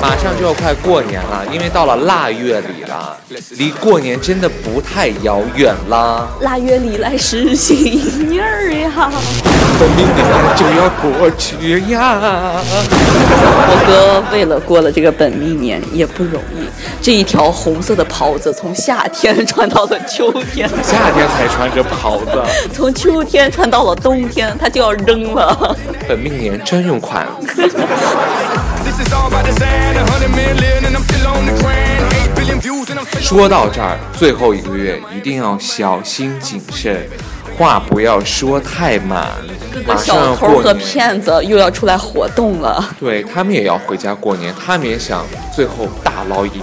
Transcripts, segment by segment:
马上就要快过年了，因为到了腊月里了，离过年真的不太遥远了。腊月里来是新年儿呀，本命年就要过去呀。我哥为了过了这个本命年也不容易，这一条红色的袍子从夏天穿到了秋天，夏天才穿着袍子，从秋天穿到了冬天，他就要扔了。本命年专用款。说到这儿，最后一个月一定要小心谨慎，话不要说太满。各个小偷和骗子又要出来活动了，对他们也要回家过年，他们也想最后大捞一笔。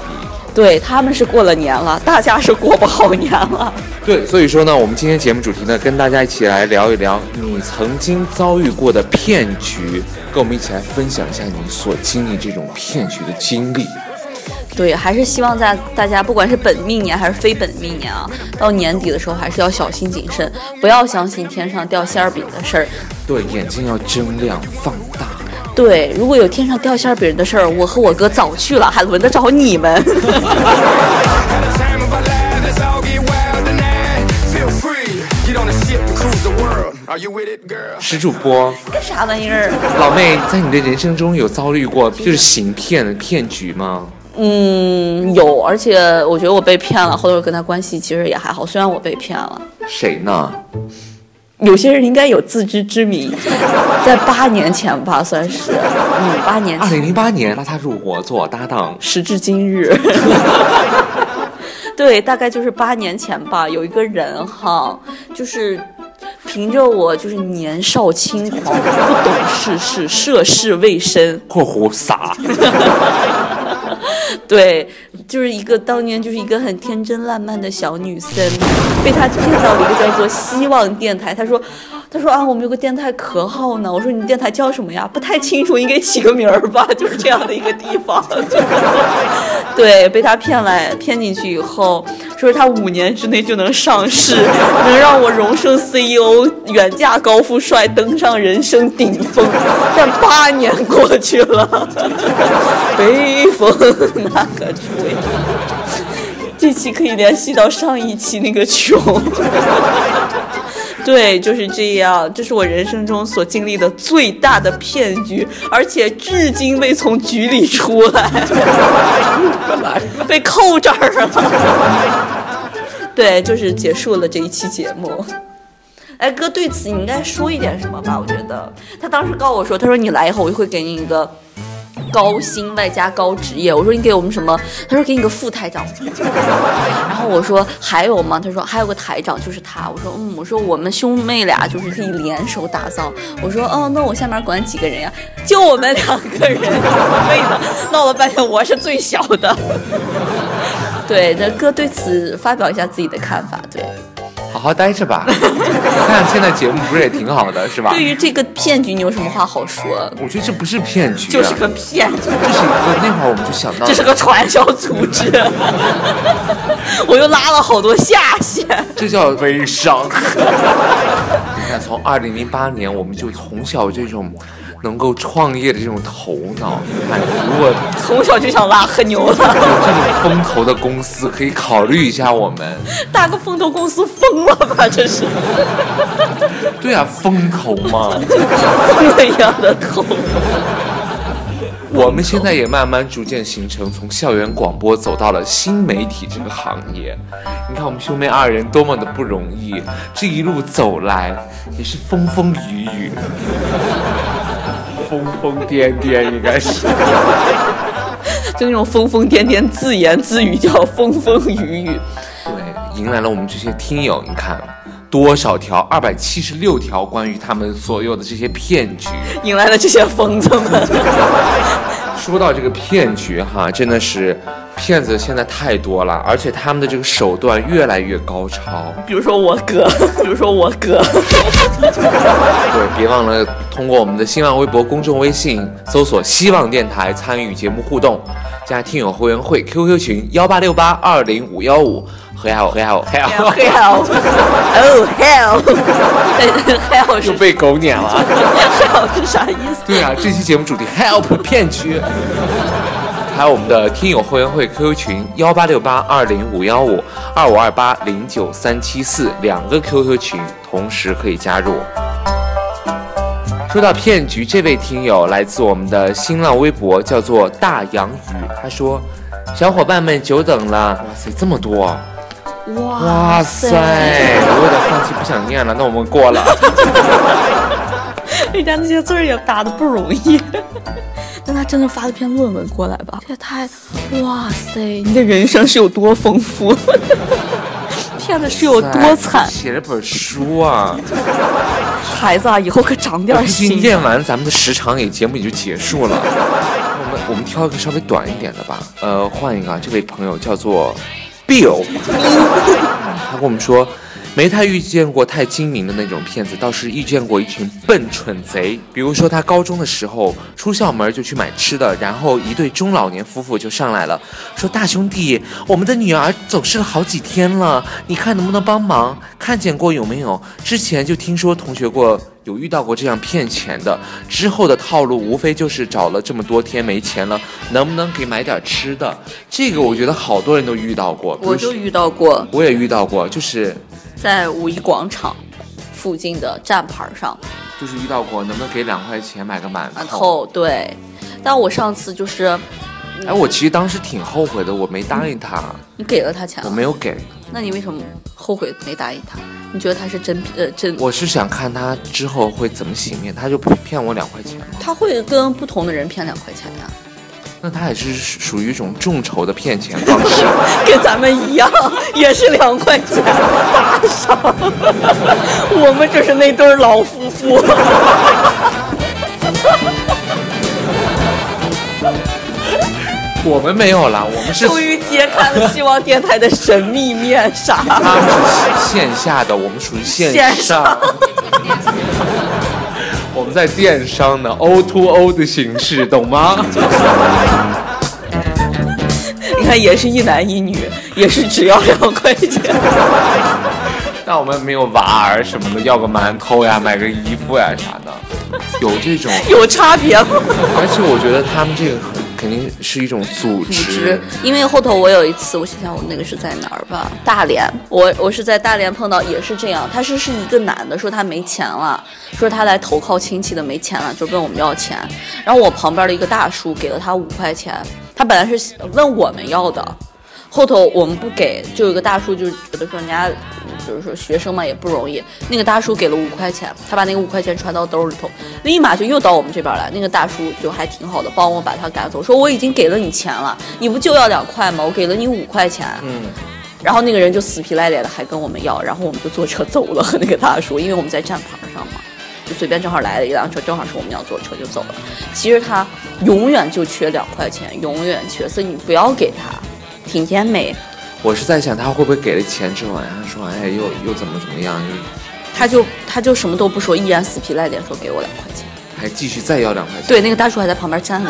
对他们是过了年了，大家是过不好年了。对，所以说呢，我们今天节目主题呢，跟大家一起来聊一聊你曾经遭遇过的骗局，跟我们一起来分享一下你所经历这种骗局的经历。对，还是希望在大家不管是本命年还是非本命年啊，到年底的时候还是要小心谨慎，不要相信天上掉馅儿饼的事儿。对，眼睛要睁亮放大。对，如果有天上掉馅儿饼的事儿，我和我哥早去了，还轮得着你们？石主播，干啥玩意儿？老妹，在你的人生中有遭遇过就是行骗的骗局吗？嗯，有，而且我觉得我被骗了，后头跟他关系其实也还好，虽然我被骗了。谁呢？有些人应该有自知之明，在八年前吧，算是，嗯，八年前。二零零八年拉他入伙做我搭档，时至今日。对，大概就是八年前吧，有一个人哈，就是凭着我就是年少轻狂、不懂世事、涉世未深（括弧傻）。对，就是一个当年就是一个很天真烂漫的小女生，被他骗到了一个叫做希望电台。他说，他说啊，我们有个电台可好呢。我说你电台叫什么呀？不太清楚，你给起个名儿吧。就是这样的一个地方。对，被他骗来骗进去以后，说是他五年之内就能上市，能让我荣升 CEO，远嫁高富帅，登上人生顶峰。但八年过去了，北风那个吹，这期可以联系到上一期那个穷。对，就是这样，这是我人生中所经历的最大的骗局，而且至今未从局里出来，被扣这儿了。对，就是结束了这一期节目。哎，哥，对此你应该说一点什么吧？我觉得他当时告我说，他说你来以后我就会给你一个。高薪外加高职业，我说你给我们什么？他说给你个副台长。然后我说还有吗？他说还有个台长，就是他。我说嗯，我说我们兄妹俩就是可以联手打造。我说哦，那我下面管几个人呀？就我们两个人。妹的，闹了半天我是最小的。对，那哥对此发表一下自己的看法。对。好好待着吧，你看现在节目不是也挺好的，是吧？对于这个骗局，你有什么话好说？我觉得这不是骗局，就是个骗局。就是一个那会儿我们就想到，这是个传销组织。我又拉了好多下线，这叫微商。你看，从二零零八年，我们就从小这种。能够创业的这种头脑，你看，如果从小就想拉黑牛了，有这种风投的公司可以考虑一下我们。大个风投公司疯了吧？这是。对啊，风投嘛，疯了一样的投。我们现在也慢慢逐渐形成从校园广播走到了新媒体这个行业。你看我们兄妹二人多么的不容易，这一路走来也是风风雨雨，疯疯癫癫应该是。就那种疯疯癫癫、自言自语叫风风雨雨。对，迎来了我们这些听友，你看多少条，二百七十六条关于他们所有的这些骗局，迎来了这些疯子们。说到这个骗局哈，真的是骗子现在太多了，而且他们的这个手段越来越高超。比如说我哥，比如说我哥。对，别忘了通过我们的新浪微博、公众微信搜索“希望电台”参与节目互动，加听友会员会 QQ 群幺八六八二零五幺五。Hell hell hell hell oh hell hell 又被狗撵了。hell 是啥意思？对啊，这期节目主题 help 骗局。还有我们的听友会员会 QQ 群幺八六八二零五幺五二五二八零九三七四两个 QQ 群同时可以加入。说到骗局，这位听友来自我们的新浪微博，叫做大洋鱼，他说：“小伙伴们久等了，哇塞，这么多。”哇塞！我有点放弃，不想念了。那我们过了。人家那些字儿也打的不容易。但他真的发了篇论文过来吧？这也太……哇塞！你的人生是有多丰富？骗的是有多惨？写了本书啊！孩子啊，以后可长点心。念完咱们的时长也节目也就结束了。我们我们挑一个稍微短一点的吧。呃，换一个，这位朋友叫做。Bill，他跟我们说，没太遇见过太精明的那种骗子，倒是遇见过一群笨蠢贼。比如说，他高中的时候出校门就去买吃的，然后一对中老年夫妇就上来了，说：“大兄弟，我们的女儿走失了好几天了，你看能不能帮忙？看见过有没有？之前就听说同学过。”有遇到过这样骗钱的，之后的套路无非就是找了这么多天没钱了，能不能给买点吃的？这个我觉得好多人都遇到过，我就遇到过，我也遇到过，就是在五一广场附近的站牌上，就是遇到过，能不能给两块钱买个馒头？对，但我上次就是，哎，我其实当时挺后悔的，我没答应他。你给了他钱？我没有给。那你为什么后悔没答应他？你觉得他是真呃真？我是想看他之后会怎么洗面，他就骗我两块钱。他会跟不同的人骗两块钱呀？那他也是属于一种众筹的骗钱方式，跟咱们一样，也是两块钱打赏。我们就是那对老夫妇。我们没有了，我们是终于揭开了希望电台的神秘面纱。他们是线下的，我们属于线上。我们在电商的 O to O 的形式，懂吗？你看，也是一男一女，也是只要两块钱。但我们没有娃儿什么的，要个馒头呀，买个衣服呀啥的，有这种 有差别吗？而且我觉得他们这个。肯定是一种组织，因为后头我有一次，我想想我那个是在哪儿吧？大连，我我是在大连碰到，也是这样。他是是一个男的，说他没钱了，说他来投靠亲戚的没钱了，就问我们要钱。然后我旁边的一个大叔给了他五块钱，他本来是问我们要的。后头我们不给，就有个大叔就觉得说人家就是说学生嘛也不容易。那个大叔给了五块钱，他把那个五块钱揣到兜里头，立马就又到我们这边来。那个大叔就还挺好的，帮我把他赶走，说我已经给了你钱了，你不就要两块吗？我给了你五块钱。嗯。然后那个人就死皮赖脸的还跟我们要，然后我们就坐车走了和那个大叔，因为我们在站牌上嘛，就随便正好来了一辆车，正好是我们要坐车就走了。其实他永远就缺两块钱，永远缺，所以你不要给他。挺甜美，我是在想他会不会给了钱之后，然后说哎又又怎么怎么样，就他就他就什么都不说，依然死皮赖脸说给我两块钱，还继续再要两块钱。对，那个大叔还在旁边站着，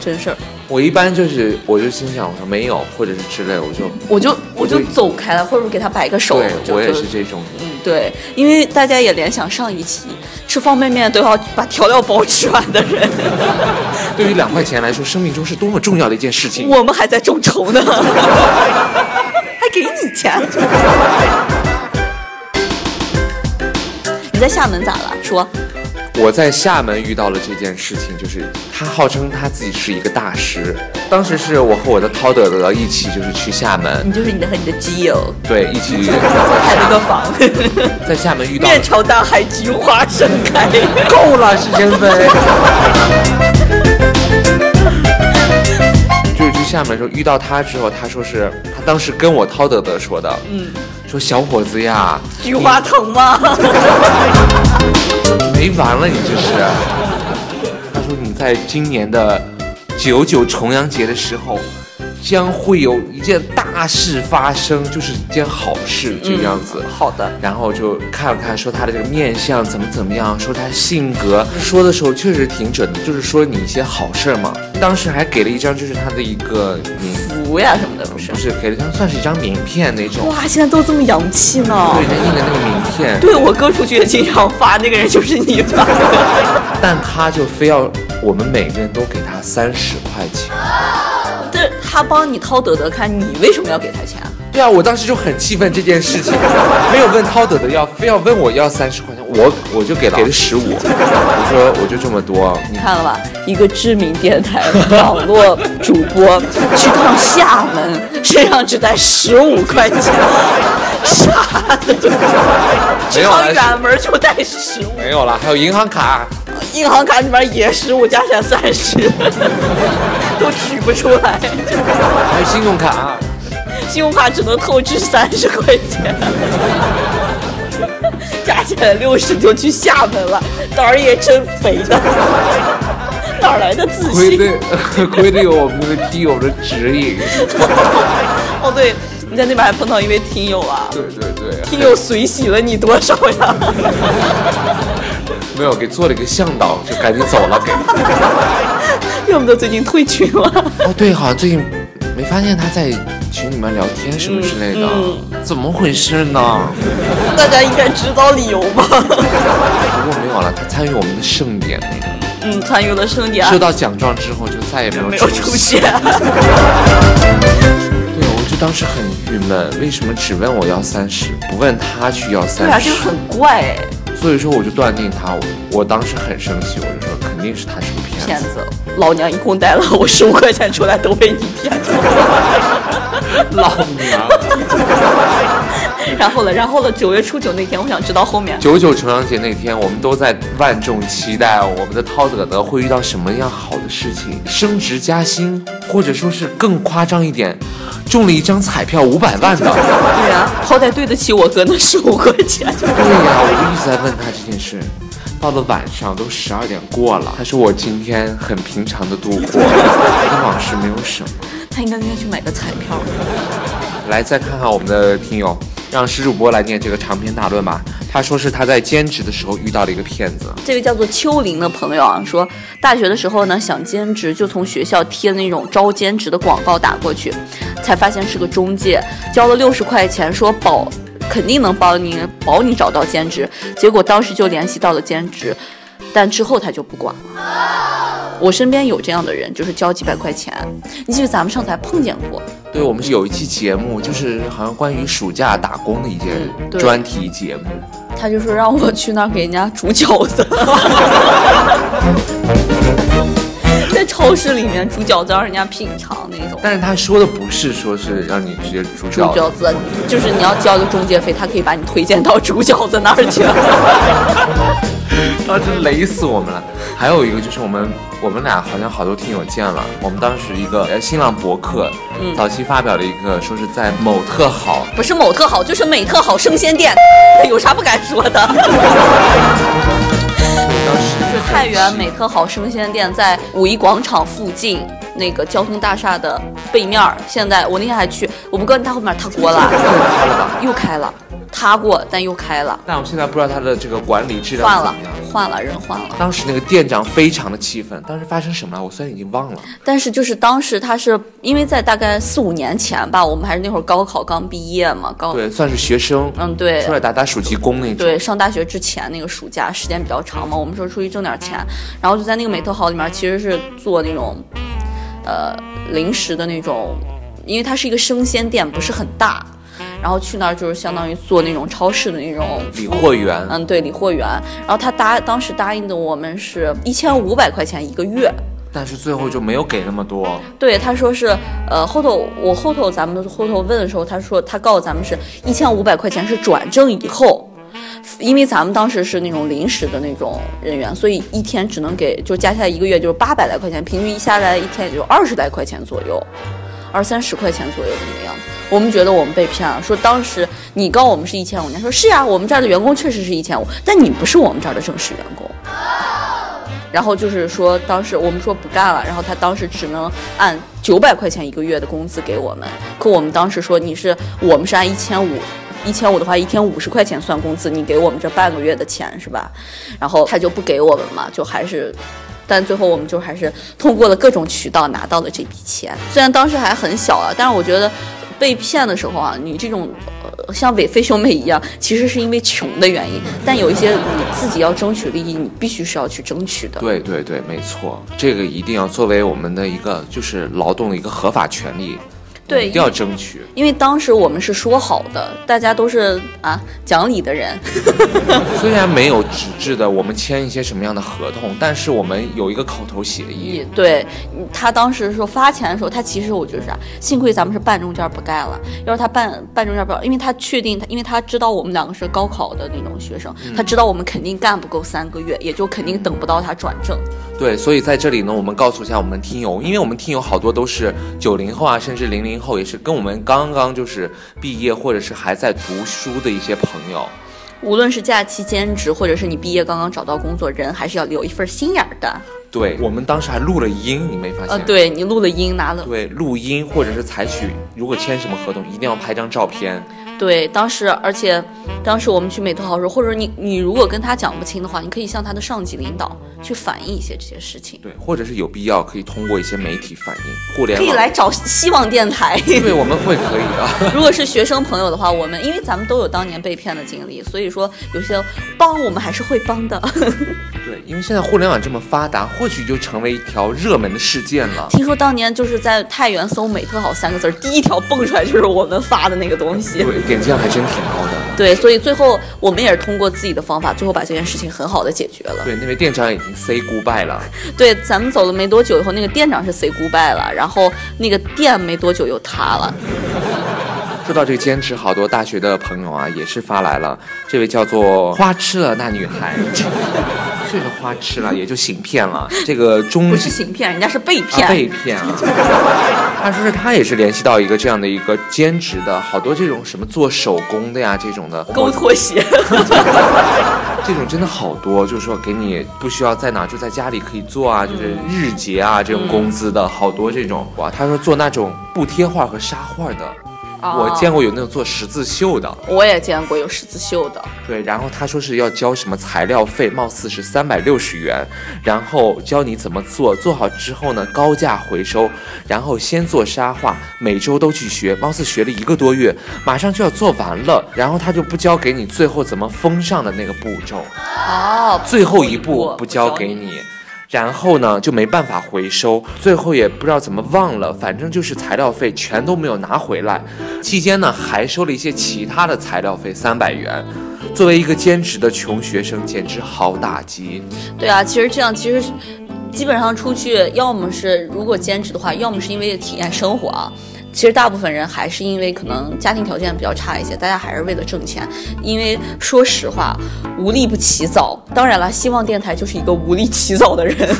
真事儿。我一般就是我就心想我说没有或者是之类，我就我就我就走开了，或者给他摆个手。对，我也是这种。嗯，对，因为大家也联想上一期。吃方便面都要把调料包吃完的人，对于两块钱来说，生命中是多么重要的一件事情。我们还在众筹呢，还给你钱。你在厦门咋了？说，我在厦门遇到了这件事情，就是他号称他自己是一个大师。当时是我和我的涛德德一起，就是去厦门，你就是你的和你的基友对，一起 开了个房，在厦门遇到。面朝大海，菊花盛开。够了，是真飞。就是去厦门的时候遇到他之后，他说是他当时跟我涛德德说的，嗯，说小伙子呀，菊花疼吗？没完了，你这是。他说你在今年的九九重阳节的时候。将会有一件大事发生，就是一件好事，这个样子。好的。然后就看了看，说他的这个面相怎么怎么样，说他性格，说的时候确实挺准的，就是说你一些好事嘛。当时还给了一张，就是他的一个名符呀什么的，不是？不是，给了张算是一张名片那种。哇，现在都这么洋气呢。对，他印的那个名片。对我哥出去也经常发，那个人就是你吧？但他就非要我们每个人都给他三十块钱。他帮你掏德德看，你为什么要给他钱？对啊，我当时就很气愤这件事情，没有问掏德德要，非要问我要三十块钱，我我就给了，给了十五。我说我就这么多，你看了吧？一个知名电台网络主播去趟厦门，身上只带十五块钱，傻的。没有了，远门就带十五。没有了，还有银行卡。银行卡里面也十五，加起来三十，都取不出来。还有信用卡，信用卡只能透支三十块钱，加起来六十就去厦门了，胆儿也真肥的，哪来的自信？亏得亏得有我们那个听友的指引。哦，对，你在那边还碰到一位听友啊？对对对，听友随喜了你多少呀？没有给做了一个向导，就赶紧走了。给，要不得最近退群了。哦，对，好像最近没发现他在群里面聊天什么之类的，怎么回事呢？大家应该知道理由吧？不过没有了，他参与我们的盛典那个。嗯，参与了盛典。收到奖状之后就再也没有没有出现。对，我就当时很郁闷，为什么只问我要三十，不问他去要三十？对啊，这个很怪哎。所以说，我就断定他，我当时很生气，我就说肯定是他是个骗子。骗子，老娘一共带了我十五块钱出来，都被你骗了。老娘。然后呢，然后呢，九月初九那天，我想知道后面。九九重阳节那天，我们都在万众期待我们的涛德德会遇到什么样好的事情，升职加薪，或者说是更夸张一点。中了一张彩票五百万的，对呀，好歹对得起我哥那十五块钱。对呀，我就一直在问他这件事。到了晚上都十二点过了，他说我今天很平常的度过，跟往事没有什么。他应该应该去买个彩票。来，再看看我们的听友，让石主播来念这个长篇大论吧。他说是他在兼职的时候遇到了一个骗子。这位叫做秋玲的朋友啊，说大学的时候呢想兼职，就从学校贴那种招兼职的广告打过去，才发现是个中介，交了六十块钱，说保肯定能帮你保你找到兼职。结果当时就联系到了兼职，但之后他就不管了。我身边有这样的人，就是交几百块钱。你记得咱们上次还碰见过？对，我们是有一期节目，就是好像关于暑假打工的一件专题节目。他就说让我去那儿给人家煮饺子，在超市里面煮饺子让人家品尝那种。但是他说的不是说是让你直接煮饺子，就是你要交个中介费，他可以把你推荐到煮饺子那儿去。当时雷死我们了。还有一个就是我们我们俩好像好多听友见了。我们当时一个呃新浪博客，嗯，早期发表了一个说是在某特好，不是某特好，就是美特好生鲜店，有啥不敢说的？太原美特好生鲜店在五一广场附近那个交通大厦的背面现在我那天还去，我不跟他后面他锅了，又开了吧？又开了。塌过，但又开了。但我现在不知道他的这个管理质量换了，换了人换了。当时那个店长非常的气愤，当时发生什么了？我虽然已经忘了。但是就是当时他是因为在大概四五年前吧，我们还是那会儿高考刚毕业嘛，高对，算是学生。嗯，对，出来打打暑期工那种。对，上大学之前那个暑假时间比较长嘛，我们说出去挣点钱，然后就在那个美特好里面，其实是做那种，呃，零食的那种，因为它是一个生鲜店，不是很大。然后去那儿就是相当于做那种超市的那种理货员，嗯，对，理货员。然后他答当时答应的我们是一千五百块钱一个月。但是最后就没有给那么多。对，他说是，呃，后头我后头咱们后头问的时候，他说他告诉咱们是一千五百块钱是转正以后，因为咱们当时是那种临时的那种人员，所以一天只能给，就加起来一个月就是八百来块钱，平均一下来一天也就二十来块钱左右，二三十块钱左右的那个样子。我们觉得我们被骗了，说当时你告我们是一千五，人家说是呀，我们这儿的员工确实是一千五，但你不是我们这儿的正式员工。然后就是说，当时我们说不干了，然后他当时只能按九百块钱一个月的工资给我们。可我们当时说，你是我们是按一千五，一千五的话一天五十块钱算工资，你给我们这半个月的钱是吧？然后他就不给我们嘛，就还是，但最后我们就还是通过了各种渠道拿到了这笔钱。虽然当时还很小啊，但是我觉得被骗的时候啊，你这种呃。像伟飞兄妹一样，其实是因为穷的原因，但有一些你自己要争取利益，你必须是要去争取的。对对对，没错，这个一定要作为我们的一个就是劳动的一个合法权利。对，一定要争取。因为当时我们是说好的，大家都是啊讲理的人。虽然没有纸质的，我们签一些什么样的合同，但是我们有一个口头协议。对，他当时说发钱的时候，他其实我就是啥，幸亏咱们是半中间不干了。要是他半半中间不，因为他确定他，因为他知道我们两个是高考的那种学生，他知道我们肯定干不够三个月，也就肯定等不到他转正。对，所以在这里呢，我们告诉一下我们听友，因为我们听友好多都是九零后啊，甚至零零后，也是跟我们刚刚就是毕业或者是还在读书的一些朋友。无论是假期兼职，或者是你毕业刚刚找到工作，人还是要留一份心眼儿的。对我们当时还录了音，你没发现？呃，对你录了音，拿了。对，录音或者是采取，如果签什么合同，一定要拍张照片。对，当时，而且，当时我们去美图好时候，或者你你如果跟他讲不清的话，你可以向他的上级领导去反映一些这些事情。对，或者是有必要可以通过一些媒体反映，互联网可以来找希望电台。对，我们会可以的。如果是学生朋友的话，我们因为咱们都有当年被骗的经历，所以说有些帮我们还是会帮的。对，因为现在互联网这么发达，或许就成为一条热门的事件了。听说当年就是在太原搜“美特好”三个字，第一条蹦出来就是我们发的那个东西。对。点击量还真挺高的，对，所以最后我们也是通过自己的方法，最后把这件事情很好的解决了。对，那位店长已经 say goodbye 了。对，咱们走了没多久以后，那个店长是 say goodbye 了，然后那个店没多久又塌了。说到这个兼职，好多大学的朋友啊，也是发来了。这位叫做花痴了那女孩。这个花痴了，也就行骗了。这个中不是行骗，人家是被骗。被骗啊！他说是他也是联系到一个这样的一个兼职的，好多这种什么做手工的呀，这种的勾拖鞋，这种真的好多。就是说给你不需要在哪，就在家里可以做啊，就是日结啊这种工资的好多这种。哇，他说做那种布贴画和沙画的。我见过有那种做十字绣的，我也见过有十字绣的。对，然后他说是要交什么材料费，貌似是三百六十元，然后教你怎么做，做好之后呢高价回收，然后先做沙画，每周都去学，貌似学了一个多月，马上就要做完了，然后他就不教给你最后怎么封上的那个步骤，哦，最后一步不教给你。然后呢，就没办法回收，最后也不知道怎么忘了，反正就是材料费全都没有拿回来。期间呢，还收了一些其他的材料费三百元。作为一个兼职的穷学生，简直好打击。对啊，其实这样，其实基本上出去，要么是如果兼职的话，要么是因为体验生活啊。其实大部分人还是因为可能家庭条件比较差一些，大家还是为了挣钱。因为说实话，无利不起早。当然了，希望电台就是一个无利起早的人。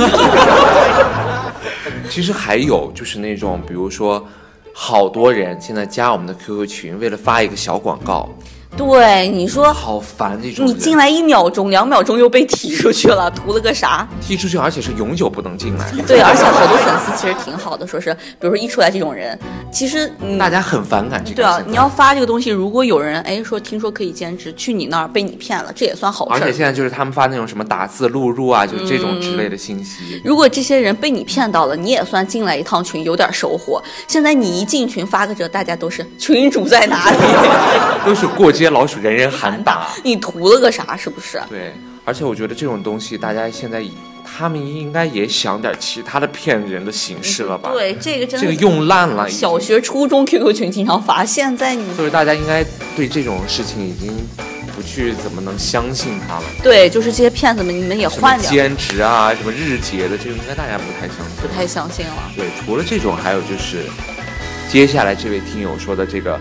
其实还有就是那种，比如说，好多人现在加我们的 QQ 群，为了发一个小广告。对你说好烦那种，你进来一秒钟、两秒钟又被踢出去了，图了个啥？踢出去，而且是永久不能进来。对，而且好多粉丝其实挺好的，说是，比如说一出来这种人，其实大家很反感这个。对啊，你要发这个东西，如果有人哎说听说可以兼职去你那儿被你骗了，这也算好事。而且现在就是他们发那种什么打字录入啊，就是这种之类的信息。如果这些人被你骗到了，你也算进来一趟群有点收获。现在你一进群发个这，大家都是群主在哪里？都是过。这些老鼠人人喊打，你图了个啥？是不是？对，而且我觉得这种东西，大家现在他们应该也想点其他的骗人的形式了吧？，对，这个真的这个用烂了。小学、初中 QQ 群经常发，现在你就是大家应该对这种事情已经不去怎么能相信他了。对，就是这些骗子们，你们也换点，兼职啊，什么日结的，这个应该大家不太相信。不太相信了。对，除了这种，还有就是接下来这位听友说的这个，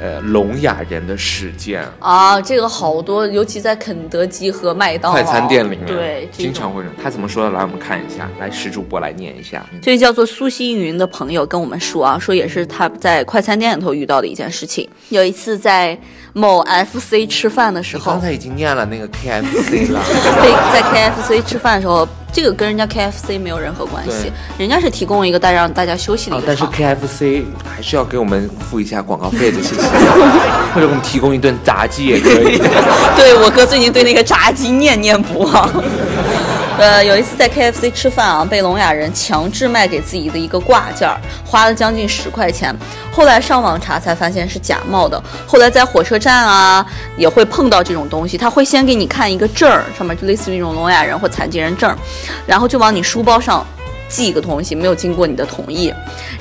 呃，聋哑人的事件，啊，这个好多，尤其在肯德基和麦当劳快餐店里面，对，经常会有。他怎么说的？来，我们看一下，来，石主播来念一下。这位叫做苏西云的朋友跟我们说啊，说也是他在快餐店里头遇到的一件事情。有一次在某 FC 吃饭的时候刚，才已经念了那个 KFC 了，被在 KFC 吃饭的时候，这个跟人家 KFC 没有任何关系，人家是提供一个带让大家休息的一，个啊但是。KFC 还是要给我们付一下广告费的，谢谢。或者给我们提供一顿炸鸡也可以。对我哥最近对那个炸鸡念念不忘。呃，有一次在 KFC 吃饭啊，被聋哑人强制卖给自己的一个挂件儿，花了将近十块钱。后来上网查才发现是假冒的。后来在火车站啊也会碰到这种东西，他会先给你看一个证儿，上面就类似于那种聋哑人或残疾人证，然后就往你书包上寄一个东西，没有经过你的同意，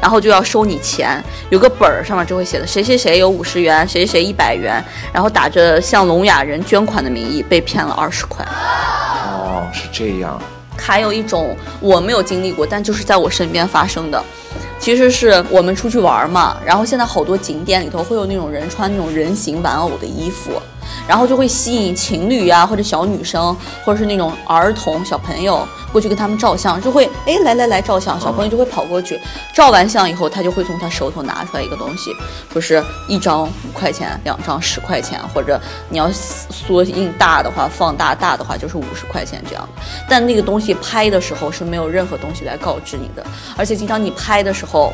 然后就要收你钱。有个本儿上面就会写的谁谁谁有五十元，谁谁谁一百元，然后打着向聋哑人捐款的名义被骗了二十块。哦，是这样。还有一种我没有经历过，但就是在我身边发生的。其实是我们出去玩嘛，然后现在好多景点里头会有那种人穿那种人形玩偶的衣服，然后就会吸引情侣啊或者小女生或者是那种儿童小朋友过去跟他们照相，就会哎来来来照相，小朋友就会跑过去，照完相以后，他就会从他手头拿出来一个东西，说是一张五块钱，两张十块钱，或者你要缩印大的话，放大大的话就是五十块钱这样。但那个东西拍的时候是没有任何东西来告知你的，而且经常你拍的时候。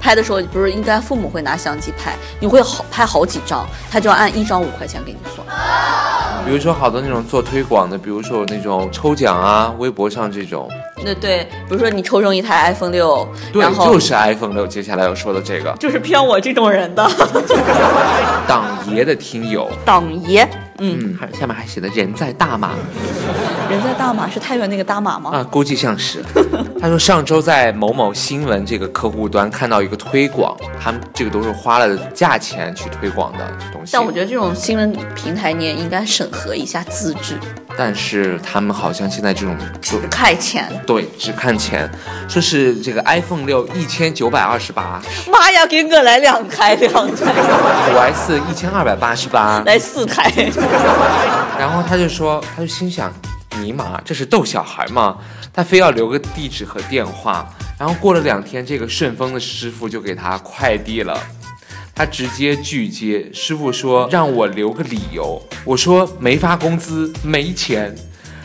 拍的时候不是应该父母会拿相机拍，你会好拍好几张，他就要按一张五块钱给你算。比如说好多那种做推广的，比如说有那种抽奖啊，微博上这种，那对，比如说你抽中一台 iPhone 六，对然，后就是 iPhone 六。接下来要说的这个就是骗我这种人的党爷的听友，党爷。嗯，嗯，还下面还写的人在大马人在大马是太原那个大马吗？啊，估计像是。他说上周在某某新闻这个客户端看到一个推广，他们这个都是花了价钱去推广的东西。但我觉得这种新闻平台你也应该审核一下资质，但是他们好像现在这种只看钱。对只看钱，说是这个 iPhone 六一千九百二十八，妈呀，给我来两台，两台，五 S 一千二百八十八。来四台。然后他就说，他就心想，尼玛，这是逗小孩吗？他非要留个地址和电话。然后过了两天，这个顺丰的师傅就给他快递了。他直接拒接，师傅说让我留个理由。我说没发工资，没钱。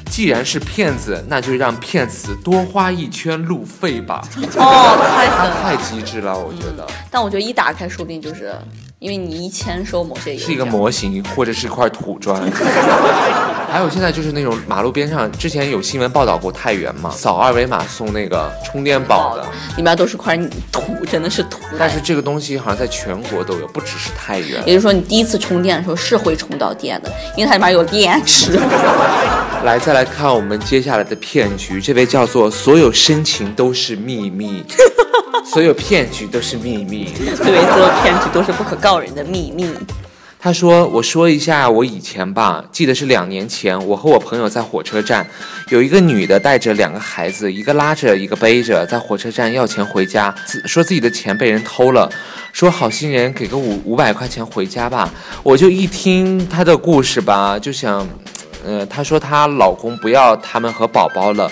既然是骗子，那就让骗子多花一圈路费吧。哦，太他狠。太机智了，我觉得但我觉得一打开，说不定就是因为你一签收某些是一个模型或者是一块土砖。还有现在就是那种马路边上，之前有新闻报道过太原嘛，扫二维码送那个充电宝的。里面都是块土，真的是土。但是这个东西好像在全国都有，不只是太原。也就是说，你第一次充电的时候是会充到电的，因为它里面有电池。来，再来看我们接下来的骗局，这位叫做“所有深情都是秘密”，所有骗局都是秘密。对，所有骗局都是不可告人的秘密。他说：“我说一下我以前吧，记得是两年前，我和我朋友在火车站，有一个女的带着两个孩子，一个拉着，一个背着，在火车站要钱回家，自说自己的钱被人偷了，说好心人给个五五百块钱回家吧。我就一听她的故事吧，就想，呃，她说她老公不要他们和宝宝了。”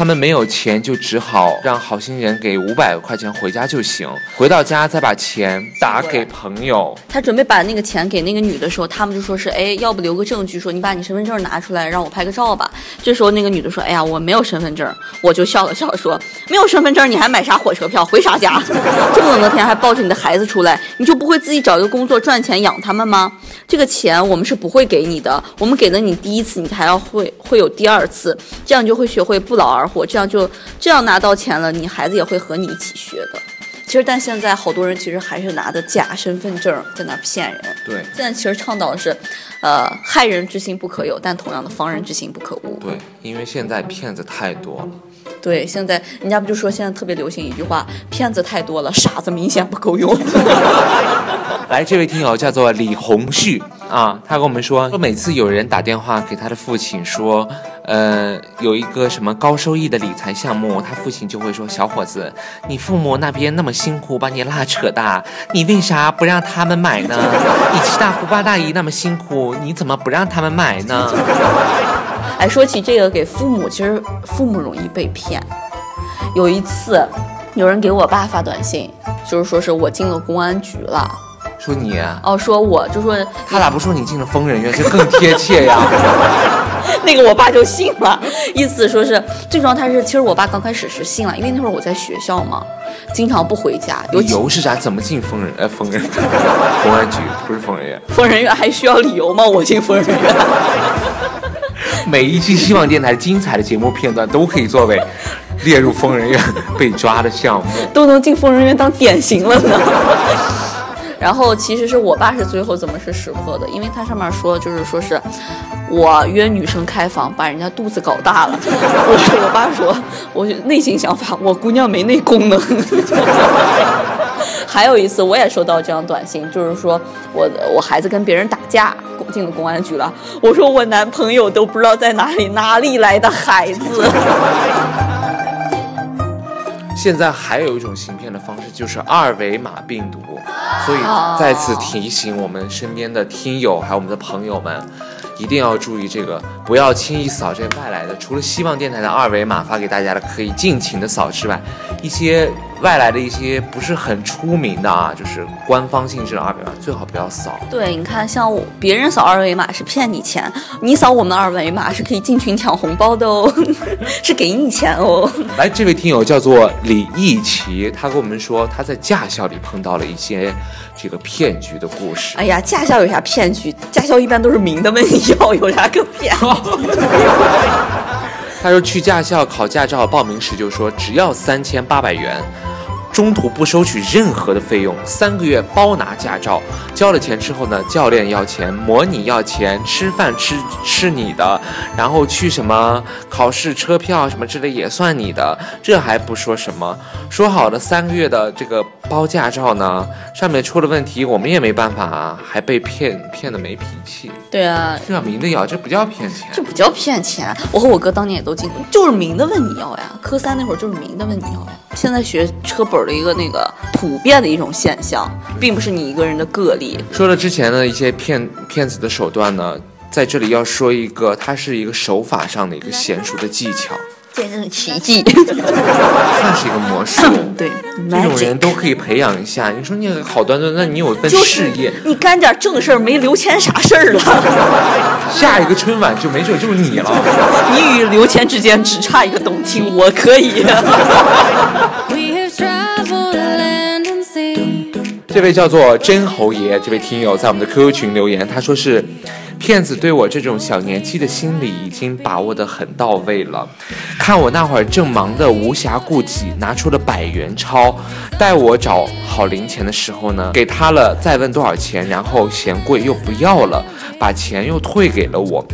他们没有钱，就只好让好心人给五百块钱回家就行。回到家再把钱打给朋友，他准备把那个钱给那个女的时候，他们就说是，哎，要不留个证据，说你把你身份证拿出来，让我拍个照吧。这时候那个女的说，哎呀，我没有身份证。我就笑了笑说，没有身份证你还买啥火车票，回啥家？这么冷的天还抱着你的孩子出来，你就不会自己找一个工作赚钱养他们吗？这个钱我们是不会给你的，我们给了你第一次，你还要会会有第二次，这样就会学会不劳而获，这样就这样拿到钱了，你孩子也会和你一起学的。其实，但现在好多人其实还是拿的假身份证在那骗人。对现在其实倡导的是，呃，害人之心不可有，但同样的防人之心不可无。对，因为现在骗子太多了。对，现在人家不就说现在特别流行一句话，骗子太多了，傻子明显不够用。来，这位听友叫做李红旭啊，他跟我们说，说每次有人打电话给他的父亲说，呃，有一个什么高收益的理财项目，他父亲就会说，小伙子，你父母那边那么辛苦把你拉扯大，你为啥不让他们买呢？你七大姑八大姨那么辛苦，你怎么不让他们买呢？哎，说起这个给父母，其实父母容易被骗。有一次，有人给我爸发短信，就是说是我进了公安局了。说你啊，哦，说我就说他咋不说你进了疯人院，这更贴切呀？那个我爸就信了，意思说是最重要，他是其实我爸刚开始是信了，因为那会儿我在学校嘛，经常不回家，理由是啥？怎么进疯人？呃，疯人 公安局不是疯人院。疯人院还需要理由吗？我进疯人院。每一期希望电台精彩的节目片段都可以作为 列入疯人院被抓的项目。都能进疯人院当典型了呢。然后其实是我爸是最后怎么是识破的，因为他上面说就是说是我约女生开房，把人家肚子搞大了。我我爸说，我内心想法，我姑娘没那功能。还有一次我也收到这样短信，就是说我我孩子跟别人打架，进了公安局了。我说我男朋友都不知道在哪里，哪里来的孩子？现在还有一种行骗的方式，就是二维码病毒。所以再次提醒我们身边的听友，还有我们的朋友们，一定要注意这个，不要轻易扫这外来的。除了希望电台的二维码发给大家的可以尽情的扫之外，一些外来的一些不是很出名的啊，就是官方性质的二维码，最好不要扫。对，你看，像我别人扫二维码是骗你钱，你扫我们的二维码是可以进群抢红包的哦，是给你钱哦。来，这位听友叫做李义奇，他跟我们说他在驾校里碰到了一些这个骗局的故事。哎呀，驾校有啥骗局？驾校一般都是明的问你要，有啥可骗？他说去驾校考驾照，报名时就说只要三千八百元。中途不收取任何的费用，三个月包拿驾照。交了钱之后呢，教练要钱，模拟要钱，吃饭吃吃你的，然后去什么考试车票什么之类也算你的。这还不说什么，说好的三个月的这个包驾照呢，上面出了问题，我们也没办法啊，还被骗骗的没脾气。对啊，这叫明的要，这不叫骗钱，这不叫骗钱。我和我哥当年也都进，就是明的问你要呀。科三那会儿就是明的问你要呀。现在学车本的一个那个普遍的一种现象，并不是你一个人的个例。说了之前的一些骗骗子的手段呢，在这里要说一个，它是一个手法上的一个娴熟的技巧，见证奇迹，算是一个魔术。对，这种人都可以培养一下。你说你好端端，那你有一份事业，你干点正事儿，没刘谦啥事儿了。下一个春晚就没准就是你了。你与刘谦之间只差一个董卿，我可以。这位叫做真侯爷，这位听友在我们的 QQ 群留言，他说是骗子对我这种小年纪的心理已经把握得很到位了。看我那会儿正忙得无暇顾及，拿出了百元钞，待我找好零钱的时候呢，给他了，再问多少钱，然后嫌贵又不要了，把钱又退给了我。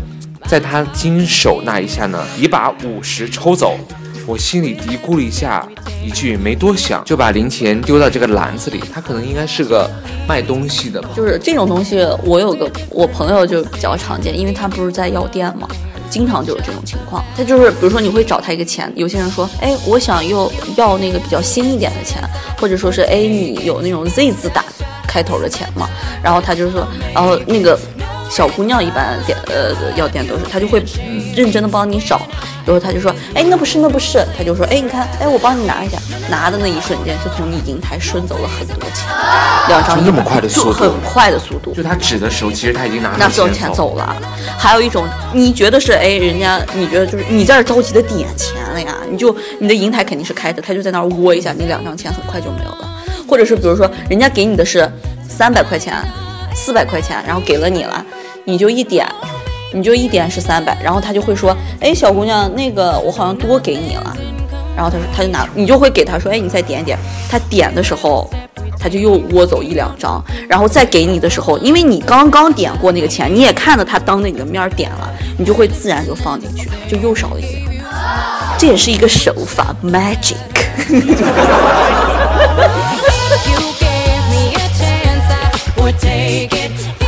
在他经手那一下呢，已把五十抽走。我心里嘀咕了一下，一句没多想，就把零钱丢到这个篮子里。他可能应该是个卖东西的吧，就是这种东西，我有个我朋友就比较常见，因为他不是在药店嘛，经常就有这种情况。他就是比如说你会找他一个钱，有些人说，哎，我想要要那个比较新一点的钱，或者说是，哎，你有那种 Z 字打开头的钱吗？然后他就说，然后那个小姑娘一般店呃药店都是，他就会认真的帮你找。然后他就说，哎，那不是，那不是。他就说，哎，你看，哎，我帮你拿一下。拿的那一瞬间，就从你银台顺走了很多钱，两张那么快的速度，很快的速度。就他指的时候，其实他已经拿拿所有钱走了。还有一种，你觉得是，哎，人家你觉得就是你在这着急的点钱了呀？你就你的银台肯定是开的，他就在那儿窝一下，你两张钱很快就没有了。或者是比如说，人家给你的是三百块钱、四百块钱，然后给了你了，你就一点。你就一点是三百，然后他就会说，哎，小姑娘，那个我好像多给你了，然后他说他就拿，你就会给他说，哎，你再点一点。他点的时候，他就又窝走一两张，然后再给你的时候，因为你刚刚点过那个钱，你也看着他当着你的面点了，你就会自然就放进去，就又少了一张。这也是一个手法，magic。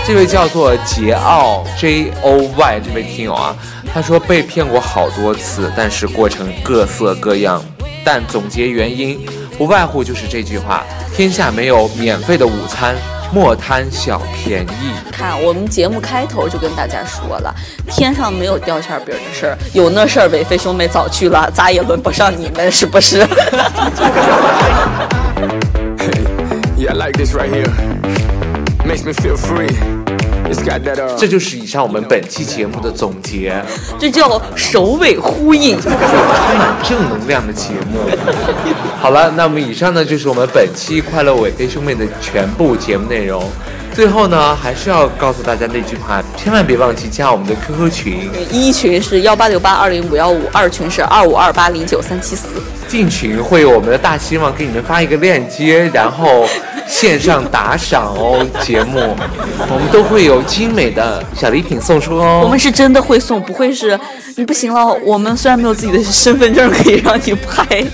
这位叫做桀骜 J O Y 这位听友啊，他说被骗过好多次，但是过程各色各样，但总结原因不外乎就是这句话：天下没有免费的午餐，莫贪小便宜。看，我们节目开头就跟大家说了，天上没有掉馅饼的事儿，有那事儿，伟飞兄妹早去了，咋也轮不上你们，是不是？Yeah, I like this right here. Makes me feel free. 这就是以上我们本期节目的总结，这叫首尾呼应。充满正能量的节目。好了，那么以上呢就是我们本期快乐伟飞兄妹的全部节目内容。最后呢，还是要告诉大家那句话，千万别忘记加我们的 QQ 群。一群是幺八六八二零五幺五，二群是二五二八零九三七四。进群会有我们的大希望给你们发一个链接，然后线上打赏哦。节目 我们都会有精美的小礼品送出哦。我们是真的会送，不会是你不行了。我们虽然没有自己的身份证可以让你拍，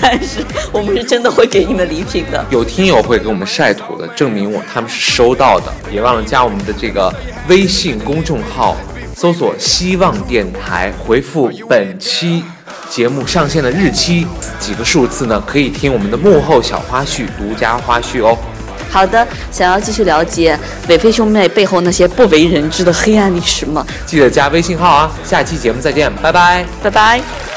但是我们是真的会给你们礼品的。有听友会给我们晒图的，证明我他们是收到的。别忘了加我们的这个微信公众号，搜索“希望电台”，回复本期节目上线的日期几个数字呢，可以听我们的幕后小花絮、独家花絮哦。好的，想要继续了解伟飞兄妹背后那些不为人知的黑暗历史吗？记得加微信号啊！下期节目再见，拜拜。拜拜。